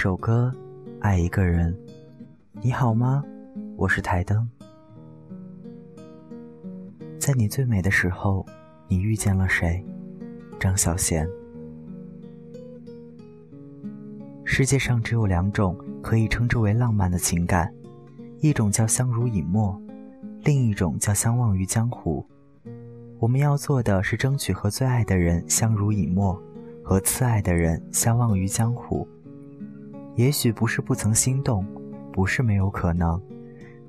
首歌，爱一个人。你好吗？我是台灯。在你最美的时候，你遇见了谁？张小娴。世界上只有两种可以称之为浪漫的情感，一种叫相濡以沫，另一种叫相忘于江湖。我们要做的是争取和最爱的人相濡以沫，和次爱的人相忘于江湖。也许不是不曾心动，不是没有可能，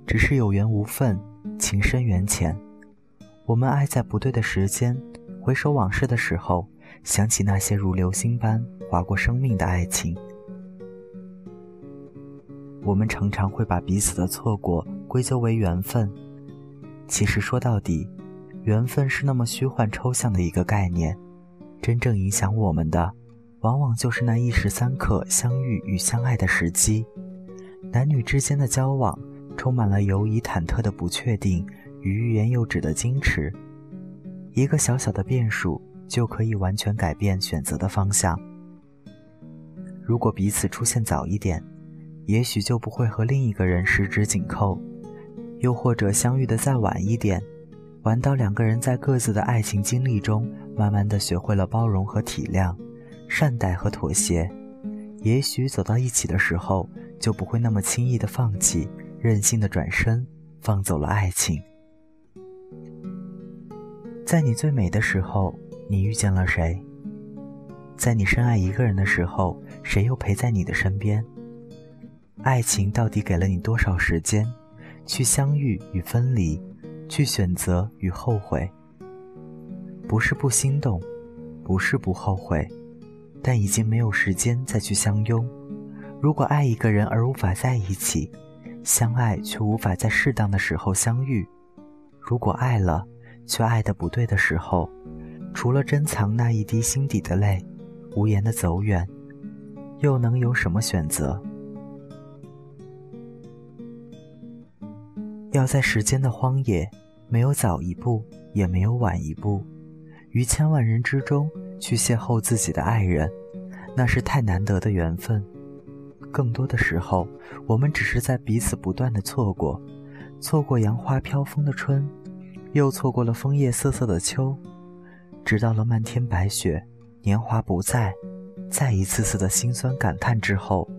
只是有缘无分，情深缘浅。我们爱在不对的时间，回首往事的时候，想起那些如流星般划过生命的爱情。我们常常会把彼此的错过归咎为缘分，其实说到底。缘分是那么虚幻抽象的一个概念，真正影响我们的，往往就是那一时三刻相遇与相爱的时机。男女之间的交往，充满了犹疑忐忑的不确定与欲言又止的矜持。一个小小的变数，就可以完全改变选择的方向。如果彼此出现早一点，也许就不会和另一个人十指紧扣；又或者相遇的再晚一点。玩到两个人在各自的爱情经历中，慢慢的学会了包容和体谅，善待和妥协，也许走到一起的时候，就不会那么轻易的放弃，任性的转身，放走了爱情。在你最美的时候，你遇见了谁？在你深爱一个人的时候，谁又陪在你的身边？爱情到底给了你多少时间，去相遇与分离？去选择与后悔，不是不心动，不是不后悔，但已经没有时间再去相拥。如果爱一个人而无法在一起，相爱却无法在适当的时候相遇；如果爱了，却爱的不对的时候，除了珍藏那一滴心底的泪，无言的走远，又能有什么选择？要在时间的荒野，没有早一步，也没有晚一步，于千万人之中去邂逅自己的爱人，那是太难得的缘分。更多的时候，我们只是在彼此不断的错过，错过杨花飘风的春，又错过了枫叶瑟瑟的秋，直到了漫天白雪，年华不再，再一次次的心酸感叹之后，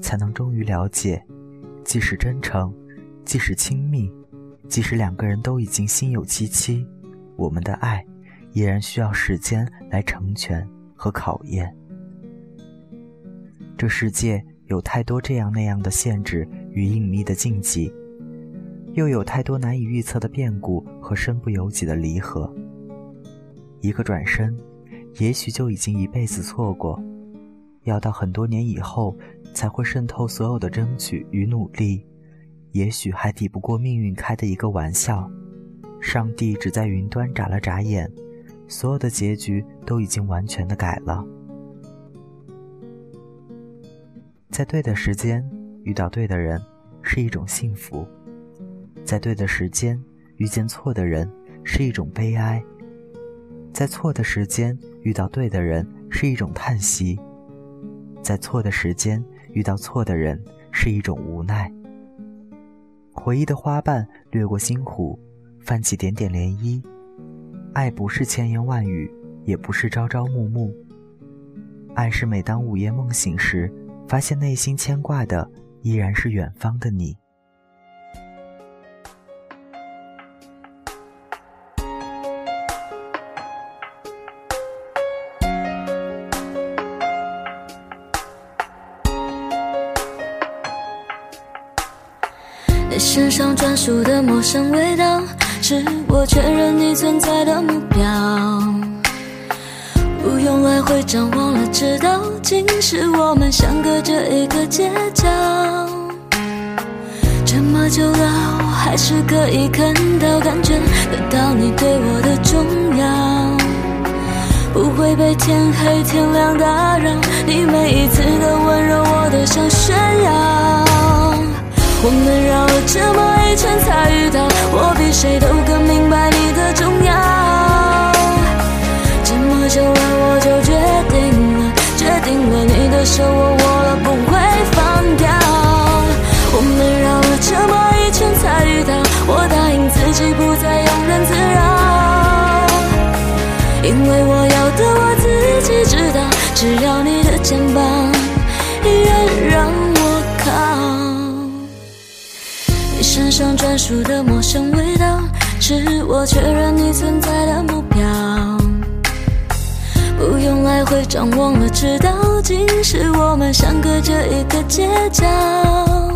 才能终于了解，即使真诚。即使亲密，即使两个人都已经心有戚戚，我们的爱依然需要时间来成全和考验。这世界有太多这样那样的限制与隐秘的禁忌，又有太多难以预测的变故和身不由己的离合。一个转身，也许就已经一辈子错过，要到很多年以后才会渗透所有的争取与努力。也许还抵不过命运开的一个玩笑，上帝只在云端眨了眨眼，所有的结局都已经完全的改了。在对的时间遇到对的人是一种幸福，在对的时间遇见错的人是一种悲哀，在错的时间遇到对的人是一种叹息，在错的时间遇到错的人是一种无奈。回忆的花瓣掠过心湖，泛起点点涟漪。爱不是千言万语，也不是朝朝暮暮。爱是每当午夜梦醒时，发现内心牵挂的依然是远方的你。你身上专属的陌生味道，是我确认你存在的目标。不用来回张望了，知道竟是我们相隔着一个街角。这么久了，我还是可以看到、感觉得到你对我的重要。不会被天黑天亮打扰，你每一次的温柔，我都想炫耀。我们绕了这么这么一圈才遇到我答应自己不再庸人自扰因为我要的我自己知道只要你的肩膀依然让我靠。你身上专属的陌生味道是我确认你存在的目标。不用来回张望了知道今世我们相隔着一个街角。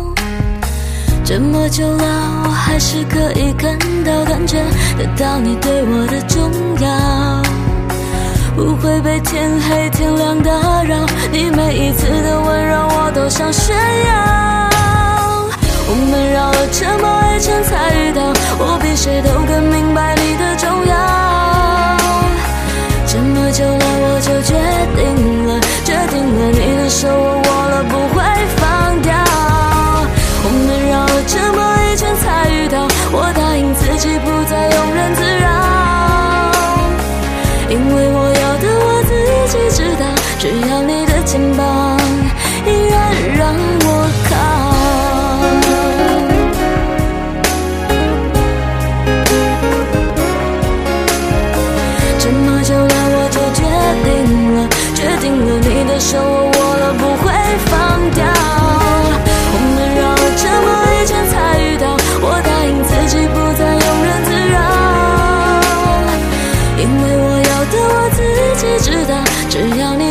这么久了，我还是可以看到、感觉得到你对我的重要，不会被天黑天亮打扰。你每一次的温柔，我都想炫耀。我们绕了这么一圈才遇到，我比谁都更明白你的自己知道，只要你的肩膀依然让我靠。这么久了，我就决定了，决定了，你的手我握了，不会放掉。我们绕了这么一圈才遇到，我答应自己不再庸人自扰，因为我要的我自己知道只要你